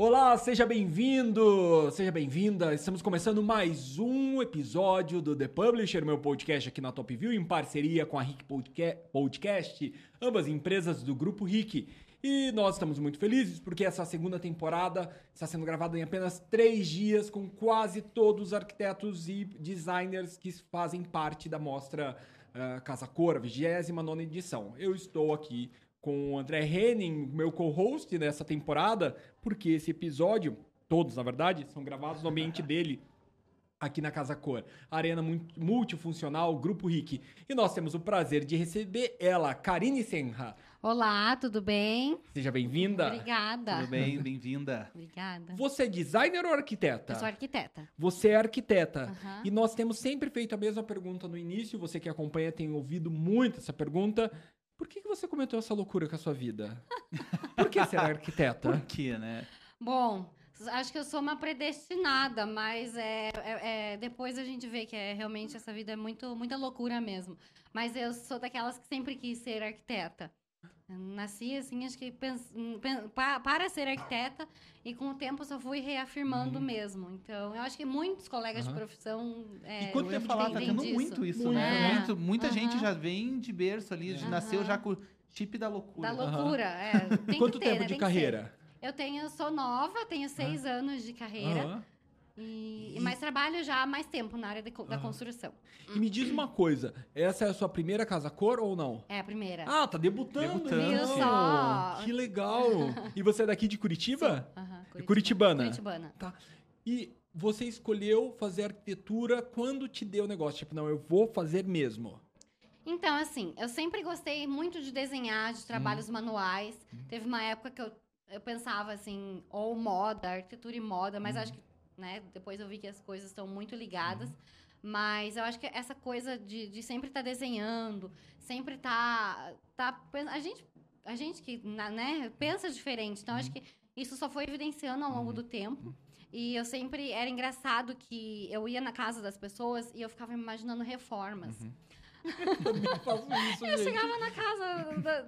Olá, seja bem-vindo, seja bem-vinda. Estamos começando mais um episódio do The Publisher, meu podcast aqui na Top View, em parceria com a Rick Podcast, ambas empresas do grupo Rick. E nós estamos muito felizes porque essa segunda temporada está sendo gravada em apenas três dias com quase todos os arquitetos e designers que fazem parte da mostra uh, Casa Cor, a 29 edição. Eu estou aqui com o André Henning, meu co-host nessa temporada, porque esse episódio, todos na verdade, são gravados no ambiente dele aqui na Casa Cor, arena multifuncional Grupo Rick. E nós temos o prazer de receber ela, Karine Senra. Olá, tudo bem? Seja bem-vinda. Obrigada. Tudo bem, bem-vinda. Obrigada. Você é designer ou arquiteta? Eu sou arquiteta. Você é arquiteta. Uhum. E nós temos sempre feito a mesma pergunta no início. Você que acompanha tem ouvido muito essa pergunta. Por que, que você cometeu essa loucura com a sua vida? Por que ser arquiteta? Por quê, né? Bom, acho que eu sou uma predestinada, mas é, é, é, depois a gente vê que é realmente essa vida é muito, muita loucura mesmo. Mas eu sou daquelas que sempre quis ser arquiteta. Nasci assim, acho que pens, para ser arquiteta e com o tempo só fui reafirmando uhum. mesmo. Então, eu acho que muitos colegas uhum. de profissão. É, e quando eu falar, tá tendo muito isso, né? É. Muito, muita uhum. gente já vem de berço ali, nasceu já com o chip da loucura. Da loucura, é. Tem Quanto ter, tempo né? de carreira? Eu tenho, sou nova, tenho seis anos de carreira. E, e, mas trabalho já há mais tempo na área de, da construção. E me diz uma coisa, essa é a sua primeira casa cor ou não? É a primeira. Ah, tá debutando. Debutando. só. Que legal. e você é daqui de Curitiba? Sim. Uhum, Curitibana. Curitibana. Curitibana. Tá. E você escolheu fazer arquitetura quando te deu o negócio? Tipo, não, eu vou fazer mesmo. Então, assim, eu sempre gostei muito de desenhar, de trabalhos hum. manuais. Hum. Teve uma época que eu, eu pensava, assim, ou moda, arquitetura e moda, mas hum. acho que né? Depois eu vi que as coisas estão muito ligadas. Uhum. Mas eu acho que essa coisa de, de sempre estar tá desenhando, sempre estar. Tá, tá, a, gente, a gente que né, pensa diferente. Então, uhum. acho que isso só foi evidenciando ao longo uhum. do tempo. E eu sempre. Era engraçado que eu ia na casa das pessoas e eu ficava imaginando reformas. Uhum. Eu isso, Eu chegava na casa, da,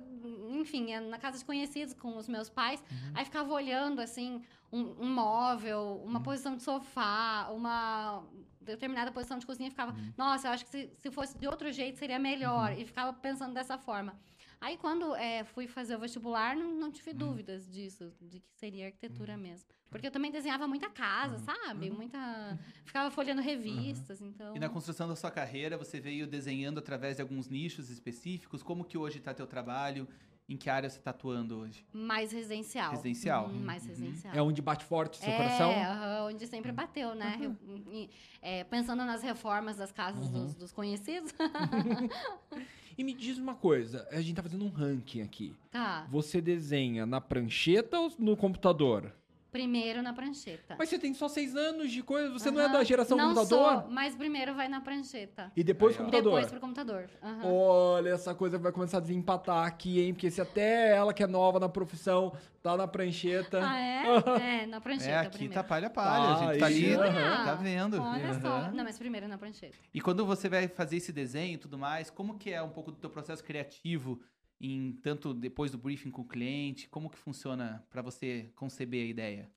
enfim, na casa de conhecidos com os meus pais, uhum. aí ficava olhando, assim, um, um móvel, uma uhum. posição de sofá, uma determinada posição de cozinha, ficava, uhum. nossa, eu acho que se, se fosse de outro jeito seria melhor, uhum. e ficava pensando dessa forma. Aí, quando é, fui fazer o vestibular, não, não tive dúvidas disso, de que seria arquitetura mesmo. Porque eu também desenhava muita casa, sabe? Muita. Ficava folhando revistas, então. E na construção da sua carreira, você veio desenhando através de alguns nichos específicos? Como que hoje está teu trabalho? Em que área você está atuando hoje? Mais residencial. Residencial. Hum, mais residencial. É onde bate forte o seu é, coração? É, onde sempre bateu, né? Uhum. É, pensando nas reformas das casas uhum. dos, dos, conhecidos. e me diz uma coisa, a gente tá fazendo um ranking aqui. Tá. Você desenha na prancheta ou no computador? Primeiro na prancheta. Mas você tem só seis anos de coisa, você uhum. não é da geração não computador? Sou, mas primeiro vai na prancheta. E depois Aí, computador? Depois pro computador. Uhum. Olha, essa coisa vai começar a desempatar aqui, hein? Porque se até ela que é nova na profissão tá na prancheta. Ah, é? é, na prancheta. É, aqui primeiro. tá palha palha. Ah, a gente tá ali, uhum. tá vendo. Olha só. Não, mas primeiro na prancheta. E quando você vai fazer esse desenho e tudo mais, como que é um pouco do teu processo criativo? Em tanto depois do briefing com o cliente, como que funciona para você conceber a ideia?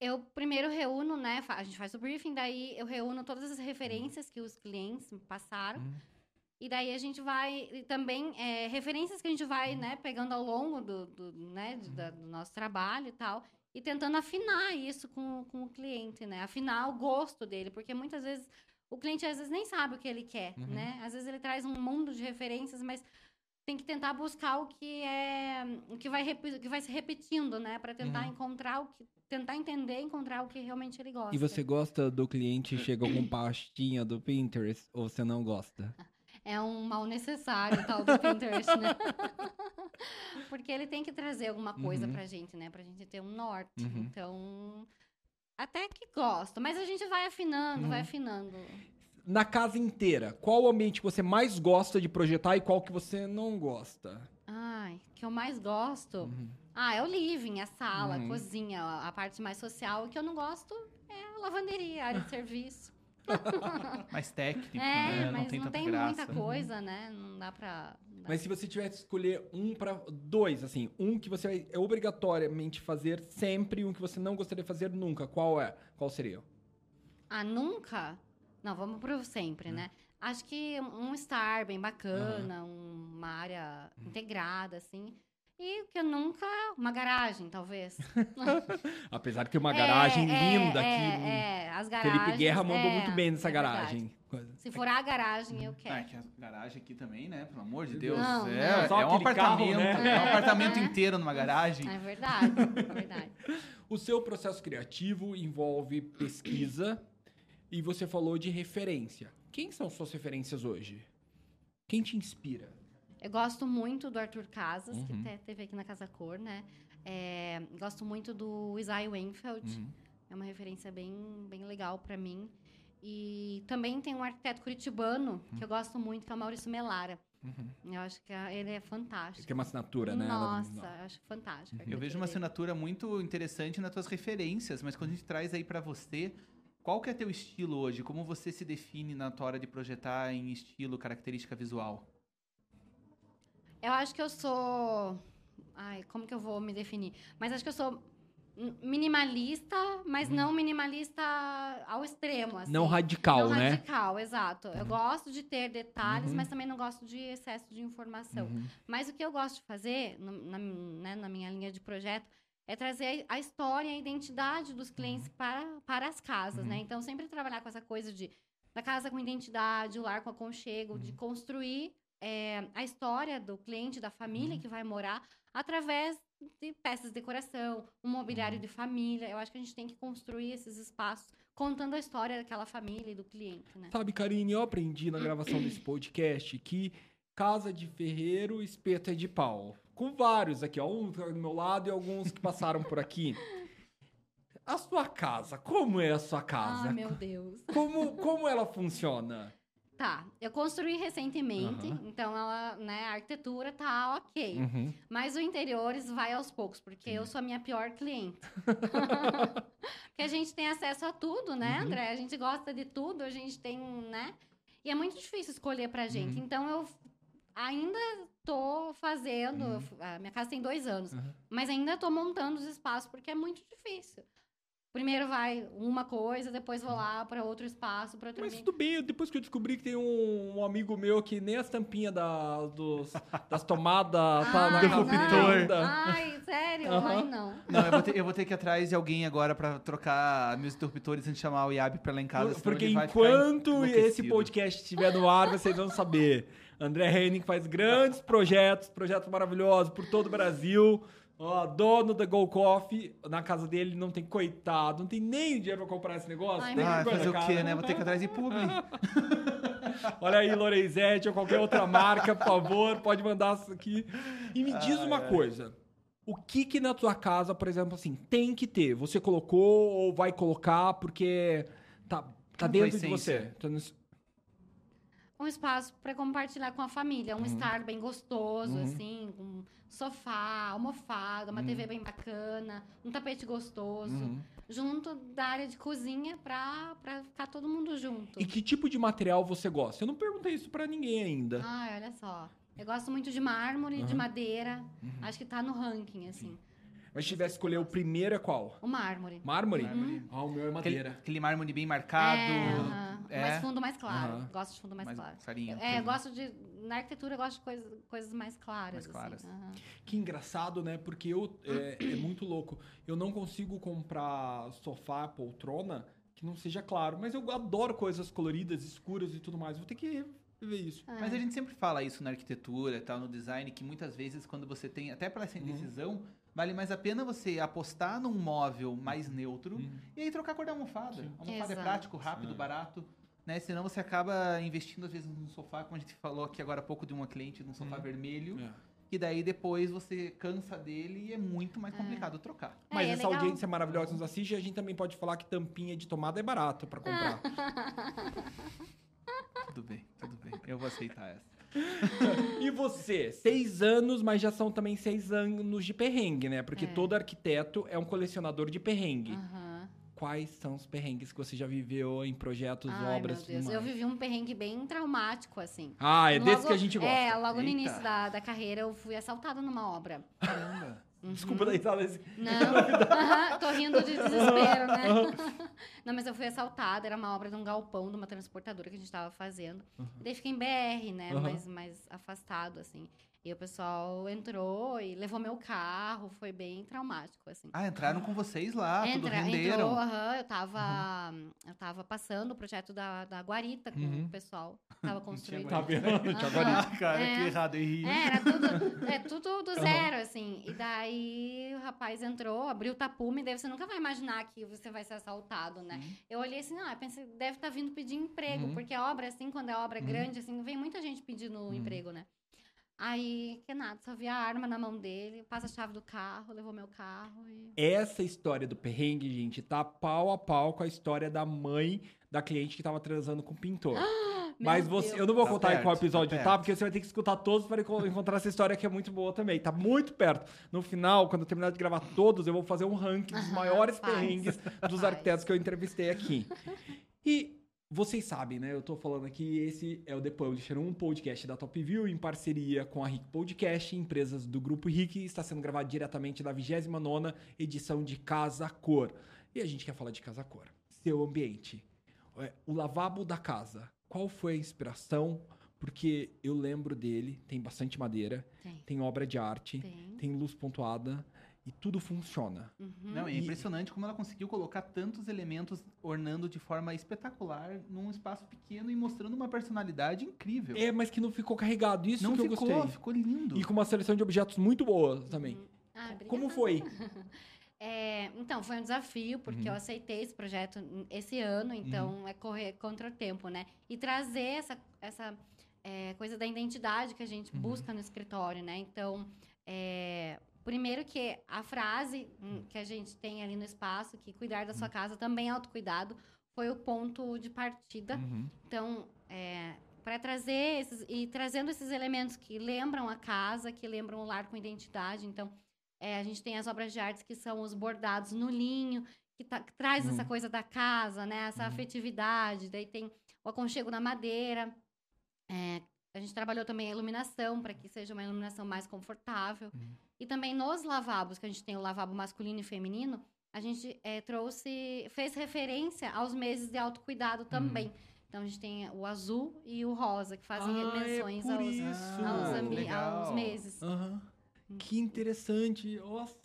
eu primeiro reúno, né? A gente faz o briefing, daí eu reúno todas as referências que os clientes passaram. Uhum. E daí a gente vai também é, referências que a gente vai, né, pegando ao longo do, do né, do, do, nosso trabalho e tal, e tentando afinar isso com, com o cliente, né? Afinar o gosto dele, porque muitas vezes o cliente às vezes nem sabe o que ele quer, uhum. né? Às vezes ele traz um mundo de referências, mas tem que tentar buscar o que é o que vai que vai se repetindo, né, para tentar uhum. encontrar o que tentar entender, encontrar o que realmente ele gosta. E você gosta do cliente chega com pastinha do Pinterest ou você não gosta? É um mal necessário tal do Pinterest, né? Porque ele tem que trazer alguma coisa uhum. pra gente, né? Pra gente ter um norte. Uhum. Então, até que gosto, mas a gente vai afinando, uhum. vai afinando na casa inteira, qual o ambiente que você mais gosta de projetar e qual que você não gosta? Ai, que eu mais gosto? Uhum. Ah, é o living, a sala, uhum. a cozinha, a parte mais social. O que eu não gosto é a lavanderia, a área de serviço. mais técnico, é, né? Mas não tem, não tem muita coisa, né? Não dá pra, dá. Mas se você tivesse que escolher um para dois, assim, um que você vai é obrigatoriamente fazer sempre, e um que você não gostaria de fazer nunca, qual é? Qual seria? Ah, nunca? Não, vamos pro sempre, né? Acho que um estar bem bacana, um- uma área integrada, assim. E o que eu nunca. Uma garagem, talvez. Apesar que uma É, garagem é, linda é, aqui. É, as garagens. Felipe Guerra mandou é, muito bem nessa é garagem. Se for a garagem, eu Ah, quero. que a garagem aqui também, né? Pelo amor de Deus. Não, é, não. Só é um aquele carro, apartamento. né? É um apartamento inteiro numa garagem. É verdade, é verdade. O seu processo criativo envolve pesquisa e você falou de referência. Quem são suas referências hoje? Quem te inspira? Eu gosto muito do Arthur Casas, Uhum. que até teve aqui na Casa Cor, né? É, gosto muito do Isaiah Wenfeld. Uhum. É uma referência bem, bem legal para mim. E também tem um arquiteto curitibano que eu gosto muito, que é o Maurício Melara. Uhum. Eu acho que ele é Ele fantástico. tem uma assinatura, né? Nossa, Ela- eu acho fantástico. Eu vejo uma assinatura muito interessante nas tuas referências, mas quando a gente traz aí pra você, qual que é teu estilo hoje? Como você se define na tua hora de projetar em estilo, característica visual? Eu acho que eu sou. Ai, como que eu vou me definir? Mas acho que eu sou minimalista, mas não minimalista ao extremo. Assim. Uhum. Não radical, Não né? radical, exato. Eu gosto de ter detalhes, Uhum. mas também não gosto de excesso de informação. Uhum. Mas o que eu gosto de fazer, no- na, né, na minha linha de projeto, é trazer a história e a identidade dos clientes Uhum. para, para as casas, né? Então, sempre trabalhar com essa coisa de da casa com identidade, o lar com aconchego, Uhum. de construir é, a história do cliente, da família Uhum. que vai morar, através de peças de decoração, um mobiliário Uhum. de família. Eu acho que a gente tem que construir esses espaços contando a história daquela família e do cliente, né? Sabe, Karine, eu aprendi na gravação desse podcast que casa de ferreiro, espeto é de pau. Com vários aqui, ó. Um tá do meu lado e alguns que passaram por aqui. A sua casa, como é a sua casa? Ai, meu Deus. Como, como ela funciona? Tá, eu construí recentemente, Aham. então ela, né, a arquitetura tá ok. Uhum. Mas o interiores vai aos poucos, porque eu sou a minha pior cliente. porque a gente tem acesso a tudo, né, Uhum. André? A gente gosta de tudo, a gente tem, né? E é muito difícil escolher pra gente. Uhum. Então eu ainda tô fazendo. Uhum. A minha casa tem dois anos, Uhum. mas ainda tô montando os espaços, porque é muito difícil. Primeiro vai uma coisa, depois vou lá para outro espaço, para outro Mas tudo bem, depois que eu descobri que tem um, um amigo meu que nem as tampinhas da, dos, das tomadas tá na Ai, casa. Ai, sério? Aham. Ai, não. Não, eu vou, ter, eu vou ter que ir atrás de alguém agora pra trocar meus interruptores antes de chamar o Iab pra lá em casa. Porque enquanto esse podcast estiver no ar, vocês vão saber. André Henning faz grandes projetos, projetos maravilhosos por todo o Brasil. Ó, dono da Go Coffee, na casa dele não tem coitado, não tem nem dinheiro pra comprar esse negócio. Ai, tem Ah, fazer o quê, né? Vou ter que ir atrás de publi. Olha aí, Lorenzetti ou qualquer outra marca, por favor, pode mandar isso aqui. E me diz uma coisa. O que que na tua casa, por exemplo, assim, tem que ter? Você colocou ou vai colocar porque tá, tá dentro de você? Nesse- um espaço para compartilhar com a família, Uhum. um estar bem gostoso, assim, com sofá, almofada, uma TV bem bacana, um tapete gostoso, Uhum. junto da área de cozinha para para ficar todo mundo junto. E que tipo de material você gosta? Eu não perguntei isso pra ninguém ainda. Ai, olha só. Eu gosto muito de mármore, de Uhum. madeira. Acho que tá no ranking, assim. Mas se tivesse que escolher o primeiro é qual? O mármore. Mármore? Mármore. Ah, o meu é Aquele, madeira. aquele mármore bem marcado. É, aham. É. mais fundo, mais claro. Aham. Gosto de fundo mais, mais claro. clarinho. É, eu gosto de. Na arquitetura, eu gosto de coisa, coisas mais claras. Mais assim. claras. Aham. Que engraçado, né? Porque eu é, é muito louco. Eu não consigo comprar sofá, poltrona que não seja claro. Mas eu adoro coisas coloridas, escuras e tudo mais. Vou ter que ver isso. É. Mas a gente sempre fala isso na arquitetura e tal, no design, que muitas vezes quando você tem, até pela essa Uhum. indecisão, vale mais a pena você apostar num móvel mais neutro Uhum. e aí trocar a cor da almofada. A almofada é Exato. prático, rápido, É. barato. Né? Senão você acaba investindo às vezes num sofá, como a gente falou aqui agora há pouco de uma cliente, num sofá Uhum. vermelho, É. e daí depois você cansa dele e é muito mais complicado trocar. É, Mas é essa legal. audiência maravilhosa que nos assiste, a gente também pode falar que tampinha de tomada é barato pra comprar. Tudo bem, tudo bem. Eu vou aceitar essa. e você? Seis anos, mas já são também seis anos de perrengue, né? Porque É. todo arquiteto é um colecionador de perrengue. Aham. Quais são os perrengues que você já viveu em projetos, Ai, obras meu Deus. Eu vivi um perrengue bem traumático, assim. Ah, é Logo- desse que a gente gosta. É, logo no Eita. início da, da carreira eu fui assaltada numa obra. Caramba. Desculpa da risada. esse- Não, aham, tô rindo de desespero, né? Não, mas eu fui assaltada, era uma obra de um galpão, de uma transportadora que a gente tava fazendo. E daí fiquei em BR, né? Aham. Mais, mais afastado, assim. E o pessoal entrou e levou meu carro, foi bem traumático, assim. Ah, entraram com vocês lá, tudo Entra- renderam. entrou, aham, eu tava, eu tava passando o projeto da, da Guarita com Uhum. o pessoal. Tava construindo. Tá vendo? Tinha Aham. agora- Ah, cara, É. que errado. E... É, era tudo, é, tudo do zero, assim. E daí o rapaz entrou, abriu o tapume, daí você nunca vai imaginar que você vai ser assaltado, né? Uhum. Eu olhei assim, ah, eu pensei, deve estar vindo pedir emprego, Uhum. porque a obra, assim, quando é obra Uhum. grande, assim, vem muita gente pedindo Uhum. emprego, né? Aí, que nada, só vi a arma na mão dele, passa a chave do carro, levou meu carro e. Essa história do perrengue, gente, tá pau a pau com a história da mãe da cliente que tava transando com o pintor. Mas você, eu não vou Tá contar em qual perto, episódio tá tá, perto. porque você vai ter que escutar todos para enco- encontrar essa história que é muito boa também. Tá muito perto. No final, quando eu terminar de gravar todos, eu vou fazer um ranking dos Aham, maiores faz. perrengues dos Faz. arquitetos que eu entrevistei aqui. E vocês sabem, né? Eu tô falando aqui, esse é o The Publisher, um podcast da Top View em parceria com a Rick Podcast, empresas do Grupo Rick, está sendo gravado diretamente da 29ª edição de Casa Cor. E a gente quer falar de Casa Cor. Seu ambiente. É, O lavabo da casa. Qual foi a inspiração? Porque eu lembro dele, tem bastante madeira, Tem, tem obra de arte, tem. tem luz pontuada e tudo funciona. Uhum. Não, é E- impressionante como ela conseguiu colocar tantos elementos ornando de forma espetacular num espaço pequeno e mostrando uma personalidade incrível. É, mas que não ficou carregado. Isso Não que ficou, eu gostei. ficou lindo. E com uma seleção de objetos muito boa também. Uhum. Ah. Como foi? É, então, foi um desafio, porque Uhum. eu aceitei esse projeto esse ano, então é correr contra o tempo, né? E trazer essa, essa é, coisa da identidade que a gente Uhum. busca no escritório, né? Então, é, primeiro que a frase hum, que a gente tem ali no espaço, que cuidar da sua Uhum. casa também é autocuidado, foi o ponto de partida. Uhum. Então, para trazer esses, e trazendo esses elementos que lembram a casa, que lembram o lar com identidade. Então, é, a gente tem as obras de artes que são os bordados no linho, que, tá- que traz Uhum. essa coisa da casa, né? Essa Uhum. afetividade. Daí tem o aconchego na madeira. É, a gente trabalhou também a iluminação, para que seja uma iluminação mais confortável. Uhum. E também nos lavabos, que a gente tem o lavabo masculino e feminino, a gente é, trouxe, fez referência aos meses de autocuidado também. Então a gente tem o azul e o rosa, que fazem Uhum. Ah, é menções aos, aos, aos meses. Aham. Que interessante. Nossa.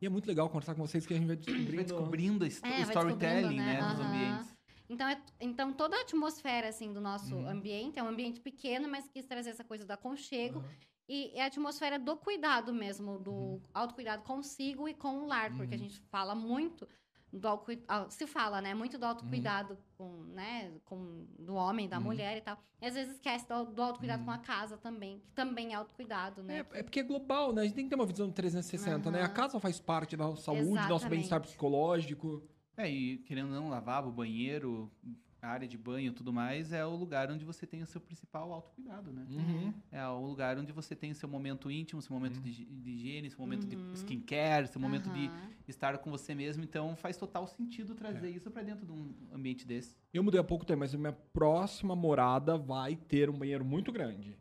E é muito legal conversar com vocês que a gente vai descobrindo. Vai descobrindo est- É, storytelling, né, né? dos Aham. ambientes. Então, é- então toda a atmosfera assim do nosso Uhum. ambiente é um ambiente pequeno, mas quis trazer essa coisa do aconchego Aham. E é a atmosfera do cuidado mesmo, do Uhum. autocuidado consigo e com o lar, porque a Uhum. gente fala muito do autocui- ah, se fala, né, muito do autocuidado com, né, com do homem, da Uhum. mulher e tal. E às vezes esquece do, do autocuidado Uhum. com a casa também, que também é autocuidado, né? É, é porque é global, né? A gente tem que ter uma visão 360, né? A casa faz parte da saúde, do nosso Exatamente. bem-estar psicológico. É, e querendo ou não, lavabo, banheiro, área de banho e tudo mais, é o lugar onde você tem o seu principal autocuidado, né? Uhum. É o lugar onde você tem o seu momento íntimo, seu momento Uhum. de, de higiene, seu momento Uhum. de skincare, seu momento de estar com você mesmo. Então faz total sentido trazer isso pra dentro de um ambiente desse. Eu mudei há pouco tempo, mas a minha próxima morada vai ter um banheiro muito grande.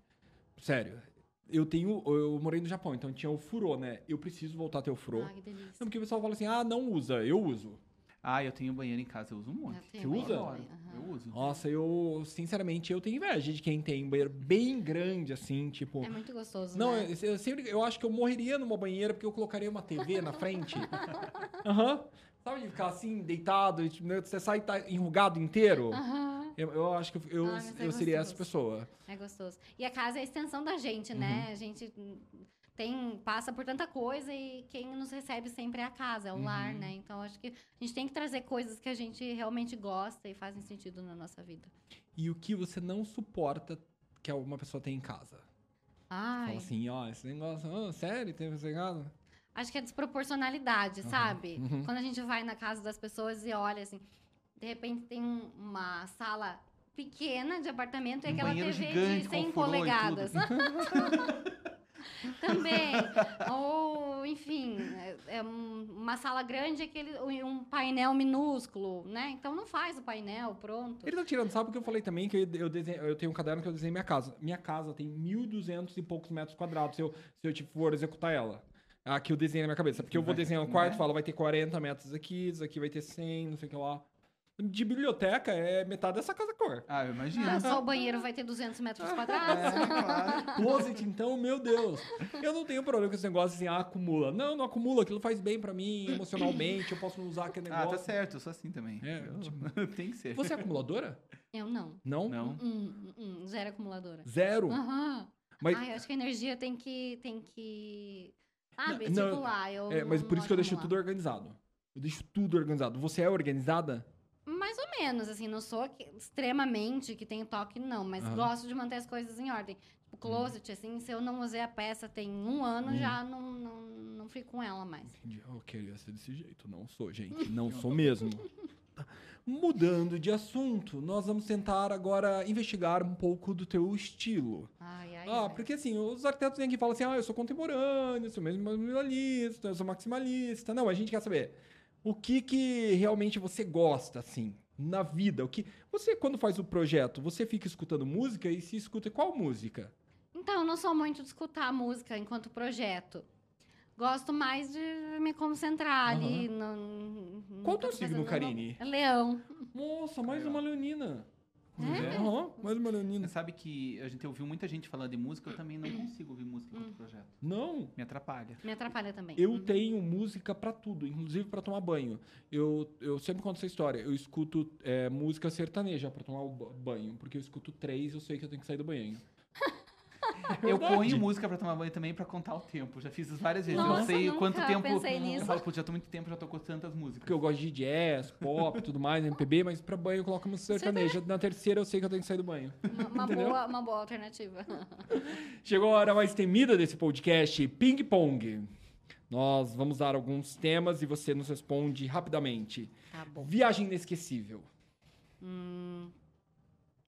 Sério. Eu tenho. Eu morei no Japão, então tinha o furô, né? Eu preciso voltar a ter o furô. Ah, que delícia. Não, porque o pessoal fala assim, ah, não usa. Eu uso. Ah, eu tenho banheiro em casa, eu uso um monte. Eu tenho Você usa? aham. Eu uso. Nossa, eu, sinceramente, eu tenho inveja de quem tem um banheiro bem grande, assim, tipo. É muito gostoso, Não, né? eu, eu sempre, eu acho que eu morreria numa banheira porque eu colocaria uma TV na frente. Aham. Sabe de ficar assim, deitado, tipo, você sai e tá enrugado inteiro? Aham. Eu, eu acho que eu, Ah, mas é eu seria essa pessoa. É gostoso. E a casa é a extensão da gente, Uhum. né? A gente tem, passa por tanta coisa e quem nos recebe sempre é a casa, é o lar, Uhum. né? Então acho que a gente tem que trazer coisas que a gente realmente gosta e fazem sentido na nossa vida. E o que você não suporta que uma pessoa tem em casa? Ai, Fala assim, ó, esse negócio, ah, sério, tem esse negócio? acho que é desproporcionalidade, Aham. sabe? Uhum. Quando a gente vai na casa das pessoas e olha assim, de repente tem um- uma sala pequena de apartamento e Um aquela banheiro TV de com 100 furô e polegadas. Também. Ou, enfim, é, é um- uma sala grande e aquele, um painel minúsculo, né? Então não faz o painel, pronto. Ele tá tirando sabe porque eu falei também que eu, eu, desenho, eu tenho um caderno que eu desenhei minha casa. Minha casa tem 1.200 e poucos metros quadrados se eu, se eu tipo, for executar ela. Aqui eu desenho na minha cabeça. Porque eu vou desenhar um quarto, né? falo, vai ter 40 metros aqui, isso aqui vai ter 100, não sei o que lá. De biblioteca é metade dessa casa cor. Ah, eu imagino. Ah, só o banheiro vai ter 200 metros É, quadrados. claro. Closet, então, meu Deus. Eu não tenho problema com esse negócio assim, ah, acumula. Não, não acumula, aquilo faz bem pra mim emocionalmente, eu posso usar aquele Ah, negócio. tá certo, eu sou assim também. É, Eu- tipo- Tem que ser. Você é acumuladora? Eu não. Não? Não. Hum, hum, hum, zero acumuladora. Zero? Aham. Mas, Ai, eu acho que a energia tem que. Tem que sabe, Não, não. Eu é, mas não por isso que eu deixo tudo organizado. Eu deixo tudo organizado. Você é organizada? Mais ou menos, assim, não sou que- extremamente que tem toque, não, mas Aham. gosto de manter as coisas em ordem. Tipo, closet, assim, se eu não usei a peça tem um ano, Hum. já não, não, não fico com ela mais. Entendi. Eu queria ser desse jeito. Não sou, gente. Não sou mesmo. Tá. Mudando de assunto, nós vamos tentar agora investigar um pouco do teu estilo. Ai, ai, Ah, ai. porque assim, os arquitetos vêm aqui e falam assim: ah, eu sou contemporâneo, eu sou mesmo minimalista, eu sou maximalista. Não, a gente quer saber o que que realmente você gosta, assim, na vida. O que Você, quando faz o projeto, você fica escutando música e se escuta qual música? Então, eu não sou muito de escutar música enquanto projeto. Gosto mais de me concentrar ali. No, no Qual teu tô signo. Karine? Leão. Nossa, mais uma leonina. É? Aham, mais uma leonina. Você sabe que a gente ouviu muita gente falando de música, eu também não consigo ouvir música Hum. enquanto projeto. Não, Me atrapalha. Me atrapalha também. Eu Uhum. tenho música pra tudo, inclusive pra tomar banho. Eu, eu sempre conto essa história. Eu escuto é, música sertaneja pra tomar banho, porque eu escuto três, eu sei que eu tenho que sair do banho. Eu ponho música pra tomar banho também pra contar o tempo. Já fiz isso várias vezes. Nossa, eu sei nunca quanto tempo. pensei Eu nisso. falo, putz, já tô muito tempo, já tocou tantas músicas. Porque eu gosto de jazz, pop, tudo mais, MPB, mas pra banho eu coloco música sertaneja. Na terceira eu sei que eu tenho que sair do banho. Uma, uma boa, uma boa alternativa. Chegou a hora mais temida desse podcast, Ping Pong. Nós vamos dar alguns temas e você nos responde rapidamente. Tá bom. Viagem inesquecível. Hum,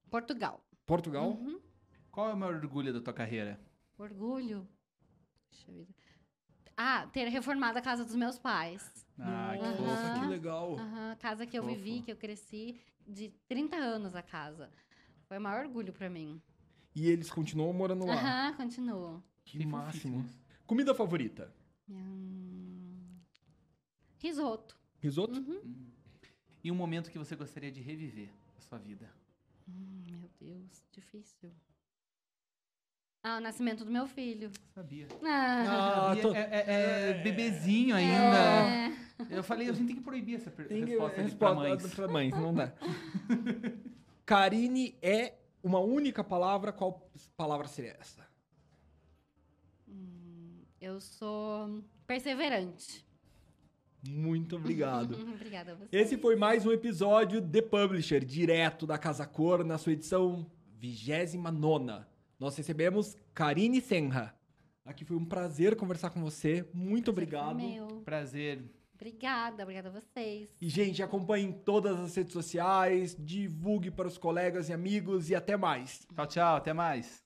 Portugal. Portugal? Uhum. Qual é o maior orgulho da tua carreira? Orgulho. Deixa eu ver. Ah, ter reformado a casa dos meus pais. Ah, que fofo. que legal. Aham, casa que eu Fofo. vivi, que eu cresci, de 30 anos a casa. Foi o maior orgulho pra mim. E eles continuam morando lá. Aham, continuo. Que Que máximo. fofíssimos. Comida favorita? Hum, Risoto. Risoto? Uhum. Hum. E um momento que você gostaria de reviver da sua vida? Hum, meu Deus, difícil. Ah, o nascimento do meu filho. Sabia. Ah, Ah, Sabia? tô- É, é- é bebezinho ainda. é. Eu falei, a gente tem que proibir essa per- Tem resposta, de resposta pra mães. pra mães, não dá. Karine é uma única palavra, qual palavra seria essa? Hum, eu sou perseverante. Muito obrigado. Obrigada a você. Esse foi mais um episódio The Publisher, direto da Casa Cor, na sua edição 29. Nós recebemos Karine Senra. Aqui foi um prazer conversar com você. Muito obrigado. Meu. Prazer. Obrigada, obrigada a vocês. E, gente, acompanhe em todas as redes sociais, divulgue para os colegas e amigos e até mais. Tchau, tchau. Até mais.